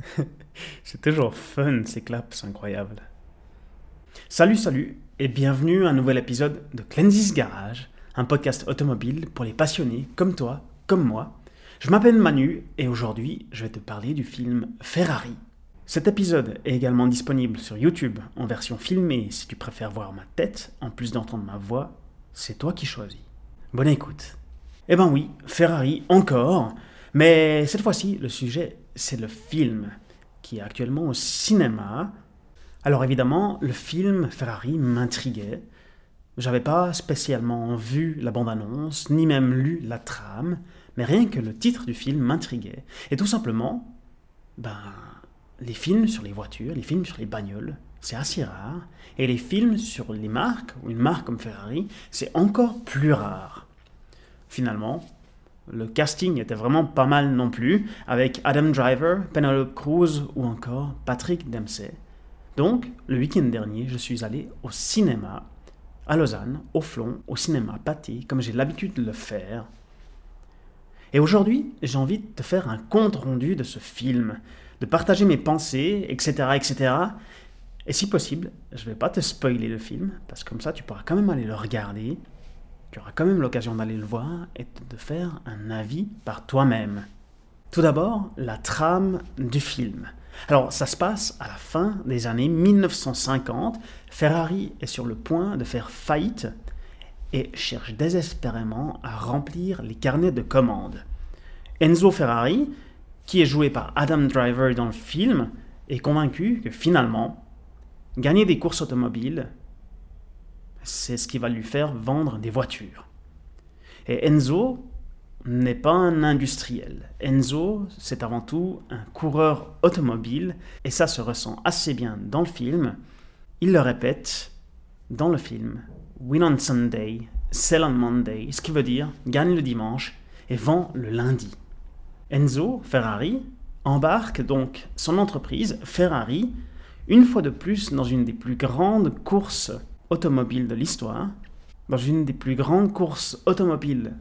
c'est toujours fun ces claps, c'est incroyable. Salut, salut, et bienvenue à un nouvel épisode de Cleansis Garage, un podcast automobile pour les passionnés comme toi, comme moi. Je m'appelle Manu et aujourd'hui je vais te parler du film Ferrari. Cet épisode est également disponible sur YouTube en version filmée si tu préfères voir ma tête en plus d'entendre ma voix. C'est toi qui choisis. Bonne écoute. Eh ben oui, Ferrari encore, mais cette fois-ci le sujet c'est le film qui est actuellement au cinéma. Alors évidemment, le film Ferrari m'intriguait. J'avais pas spécialement vu la bande-annonce, ni même lu la trame, mais rien que le titre du film m'intriguait. Et tout simplement, ben, les films sur les voitures, les films sur les bagnoles, c'est assez rare. Et les films sur les marques, ou une marque comme Ferrari, c'est encore plus rare. Finalement, le casting était vraiment pas mal non plus, avec Adam Driver, Penelope Cruz ou encore Patrick Dempsey. Donc, le week-end dernier, je suis allé au cinéma, à Lausanne, au Flon, au cinéma pâté, comme j'ai l'habitude de le faire. Et aujourd'hui, j'ai envie de te faire un compte rendu de ce film, de partager mes pensées, etc., etc. Et si possible, je ne vais pas te spoiler le film, parce que comme ça, tu pourras quand même aller le regarder tu auras quand même l'occasion d'aller le voir et de faire un avis par toi-même. Tout d'abord, la trame du film. Alors, ça se passe à la fin des années 1950. Ferrari est sur le point de faire faillite et cherche désespérément à remplir les carnets de commandes. Enzo Ferrari, qui est joué par Adam Driver dans le film, est convaincu que finalement, gagner des courses automobiles, c'est ce qui va lui faire vendre des voitures. Et Enzo n'est pas un industriel. Enzo, c'est avant tout un coureur automobile, et ça se ressent assez bien dans le film. Il le répète dans le film Win on Sunday, sell on Monday, ce qui veut dire gagne le dimanche et vend le lundi. Enzo Ferrari embarque donc son entreprise Ferrari une fois de plus dans une des plus grandes courses automobile de l'histoire, dans une des plus grandes courses automobiles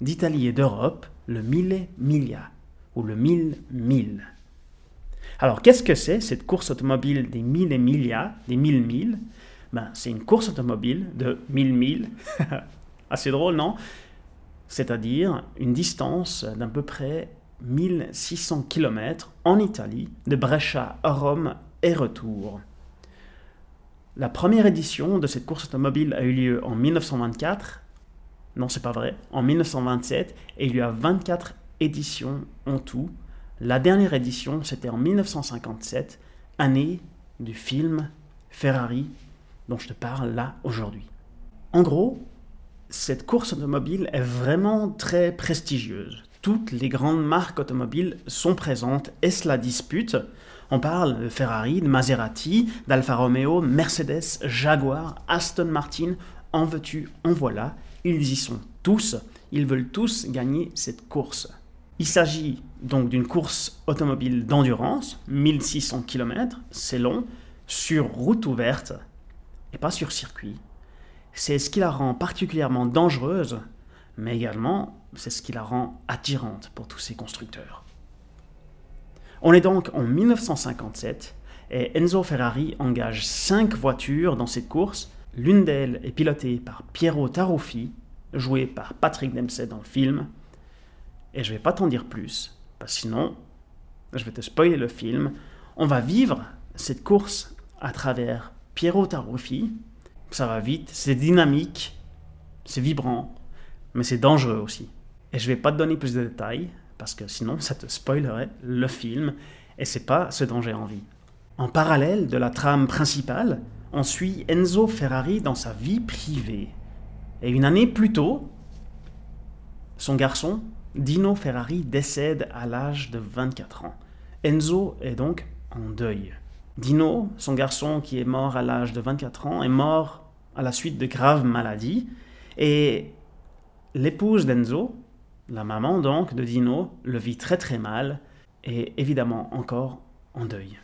d'Italie et d'Europe, le Mille Miglia, ou le Mille Mille. Alors, qu'est-ce que c'est cette course automobile des Mille Miglia, des Mille Milles ben, C'est une course automobile de 1000 milles. Assez drôle, non? C'est-à-dire une distance d'à peu près 1600 km en Italie, de Brescia à Rome et retour. La première édition de cette course automobile a eu lieu en 1924. Non, c'est pas vrai. En 1927. Et il y a 24 éditions en tout. La dernière édition, c'était en 1957, année du film Ferrari dont je te parle là aujourd'hui. En gros, cette course automobile est vraiment très prestigieuse. Toutes les grandes marques automobiles sont présentes et se la disputent. On parle de Ferrari, de Maserati, d'Alfa Romeo, Mercedes, Jaguar, Aston Martin, en veux-tu, en voilà. Ils y sont tous, ils veulent tous gagner cette course. Il s'agit donc d'une course automobile d'endurance, 1600 km, c'est long, sur route ouverte et pas sur circuit. C'est ce qui la rend particulièrement dangereuse, mais également c'est ce qui la rend attirante pour tous ces constructeurs. On est donc en 1957 et Enzo Ferrari engage 5 voitures dans cette course. L'une d'elles est pilotée par Piero Taruffi, joué par Patrick Dempsey dans le film. Et je vais pas t'en dire plus, parce sinon, je vais te spoiler le film. On va vivre cette course à travers Piero Taruffi. Ça va vite, c'est dynamique, c'est vibrant, mais c'est dangereux aussi. Et je vais pas te donner plus de détails, parce que sinon ça te spoilerait le film, et c'est pas ce dont j'ai envie. En parallèle de la trame principale, on suit Enzo Ferrari dans sa vie privée. Et une année plus tôt, son garçon, Dino Ferrari, décède à l'âge de 24 ans. Enzo est donc en deuil. Dino, son garçon qui est mort à l'âge de 24 ans, est mort à la suite de graves maladies. Et l'épouse d'Enzo, la maman donc de Dino le vit très très mal et évidemment encore en deuil.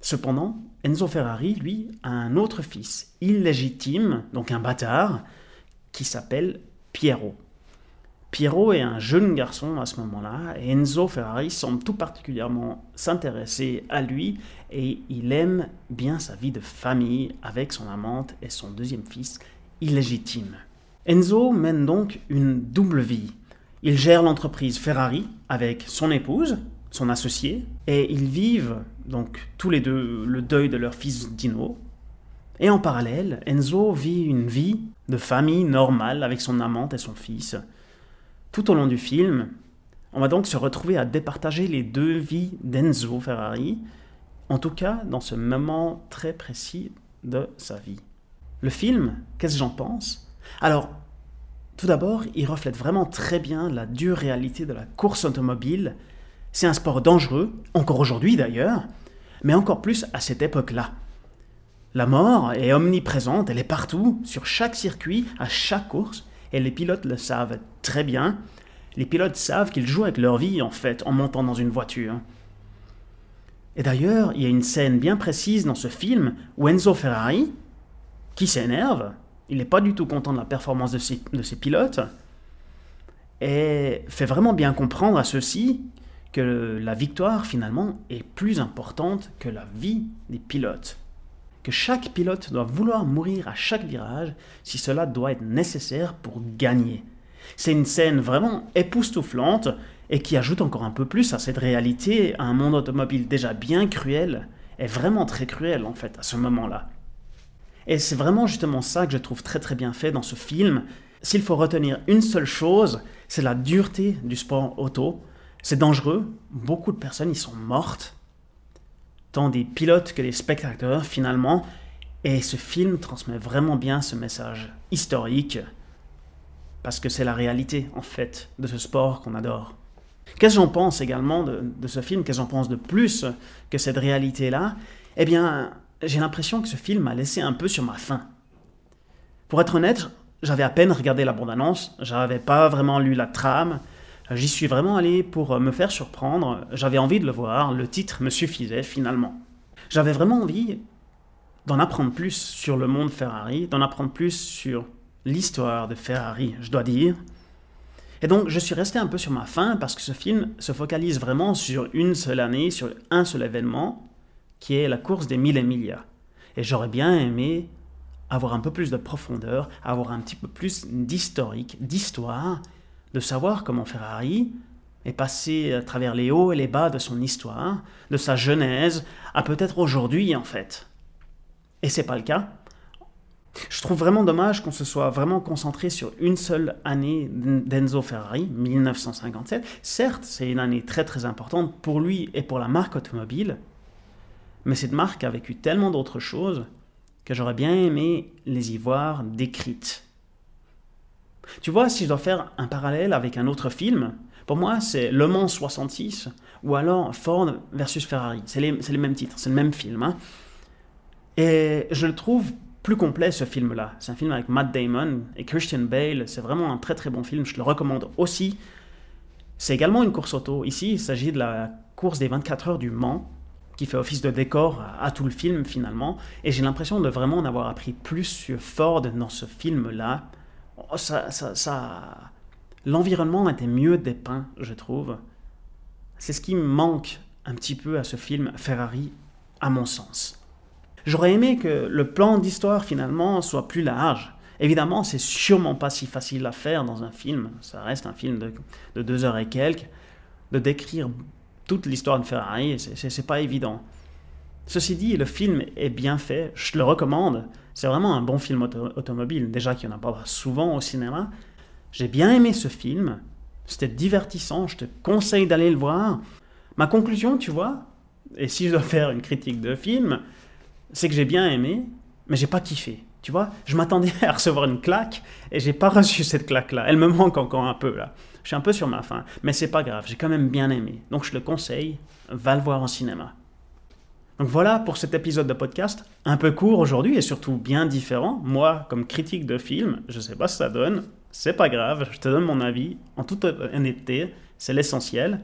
Cependant, Enzo Ferrari, lui, a un autre fils, illégitime, donc un bâtard, qui s'appelle Piero. Piero est un jeune garçon à ce moment-là et Enzo Ferrari semble tout particulièrement s'intéresser à lui et il aime bien sa vie de famille avec son amante et son deuxième fils illégitime. Enzo mène donc une double vie. Il gère l'entreprise Ferrari avec son épouse, son associé, et ils vivent donc tous les deux le deuil de leur fils Dino. Et en parallèle, Enzo vit une vie de famille normale avec son amante et son fils. Tout au long du film, on va donc se retrouver à départager les deux vies d'Enzo Ferrari, en tout cas dans ce moment très précis de sa vie. Le film, qu'est-ce que j'en pense? Alors, tout d'abord, il reflète vraiment très bien la dure réalité de la course automobile. C'est un sport dangereux, encore aujourd'hui d'ailleurs, mais encore plus à cette époque-là. La mort est omniprésente, elle est partout, sur chaque circuit, à chaque course, et les pilotes le savent très bien. Les pilotes savent qu'ils jouent avec leur vie, en fait, en montant dans une voiture. Et d'ailleurs, il y a une scène bien précise dans ce film où Enzo Ferrari, qui s'énerve, il n'est pas du tout content de la performance de ses, pilotes, et fait vraiment bien comprendre à ceux-ci que la victoire finalement est plus importante que la vie des pilotes. Que chaque pilote doit vouloir mourir à chaque virage si cela doit être nécessaire pour gagner. C'est une scène vraiment époustouflante et qui ajoute encore un peu plus à cette réalité, à un monde automobile déjà bien cruel, et vraiment très cruel en fait à ce moment-là. Et c'est vraiment justement ça que je trouve très très bien fait dans ce film. S'il faut retenir une seule chose, c'est la dureté du sport auto. C'est dangereux, beaucoup de personnes y sont mortes, tant des pilotes que des spectateurs finalement, et ce film transmet vraiment bien ce message historique, parce que c'est la réalité en fait de ce sport qu'on adore. Qu'est-ce que j'en pense également de, ce film? Qu'est-ce que j'en pense de plus que cette réalité-là? Eh bien, j'ai l'impression que ce film m'a laissé un peu sur ma faim. Pour être honnête, j'avais à peine regardé la bande-annonce, j'avais pas vraiment lu la trame, j'y suis vraiment allé pour me faire surprendre, j'avais envie de le voir, le titre me suffisait finalement. J'avais vraiment envie d'en apprendre plus sur le monde Ferrari, d'en apprendre plus sur l'histoire de Ferrari, je dois dire. Et donc je suis resté un peu sur ma faim parce que ce film se focalise vraiment sur une seule année, sur un seul événement, qui est la course des mille et milliards. Et j'aurais bien aimé avoir un peu plus de profondeur, avoir un petit peu plus d'historique, d'histoire, de savoir comment Ferrari est passé à travers les hauts et les bas de son histoire, de sa genèse, à peut-être aujourd'hui en fait. Et c'est pas le cas. Je trouve vraiment dommage qu'on se soit vraiment concentré sur une seule année d'Enzo Ferrari, 1957. Certes, c'est une année très très importante pour lui et pour la marque automobile, mais cette marque a vécu tellement d'autres choses que j'aurais bien aimé les y voir décrites. Tu vois, si je dois faire un parallèle avec un autre film, pour moi c'est Le Mans 66 ou alors Ford versus Ferrari. C'est les, les, mêmes titres, c'est le même film. Hein. Et je le trouve plus complet ce film-là. C'est un film avec Matt Damon et Christian Bale. C'est vraiment un très très bon film. Je le recommande aussi. C'est également une course auto. Ici, il s'agit de la course des 24 heures du Mans qui fait office de décor à, tout le film finalement. Et j'ai l'impression de vraiment en avoir appris plus sur Ford dans ce film-là. Oh, ça, ça, ça... L'environnement était mieux dépeint, je trouve. C'est ce qui manque un petit peu à ce film Ferrari, à mon sens. J'aurais aimé que le plan d'histoire finalement soit plus large. Évidemment, c'est sûrement pas si facile à faire dans un film. Ça reste un film de deux heures et quelques. De décrire toute l'histoire de Ferrari, c'est pas évident. Ceci dit, le film est bien fait, je le recommande. C'est vraiment un bon film automobile, déjà qu'il n'y en a pas souvent au cinéma. J'ai bien aimé ce film, c'était divertissant, je te conseille d'aller le voir. Ma conclusion, tu vois, et si je dois faire une critique de film, c'est que j'ai bien aimé, mais j'ai pas kiffé. Tu vois, je m'attendais à recevoir une claque et j'ai pas reçu cette claque-là. Elle me manque encore un peu là. Je suis un peu sur ma faim, mais c'est pas grave, j'ai quand même bien aimé. Donc je le conseille, va le voir en cinéma. Donc voilà pour cet épisode de podcast, un peu court aujourd'hui et surtout bien différent. Moi, comme critique de film, je sais pas ce que ça donne, c'est pas grave, je te donne mon avis en toute honnêteté, c'est l'essentiel.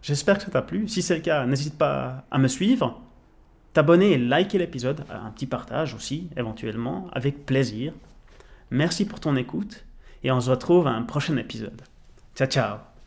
J'espère que ça t'a plu. Si c'est le cas, n'hésite pas à me suivre, t'abonner et liker l'épisode, un petit partage aussi, éventuellement, avec plaisir. Merci pour ton écoute et on se retrouve à un prochain épisode. Ciao ciao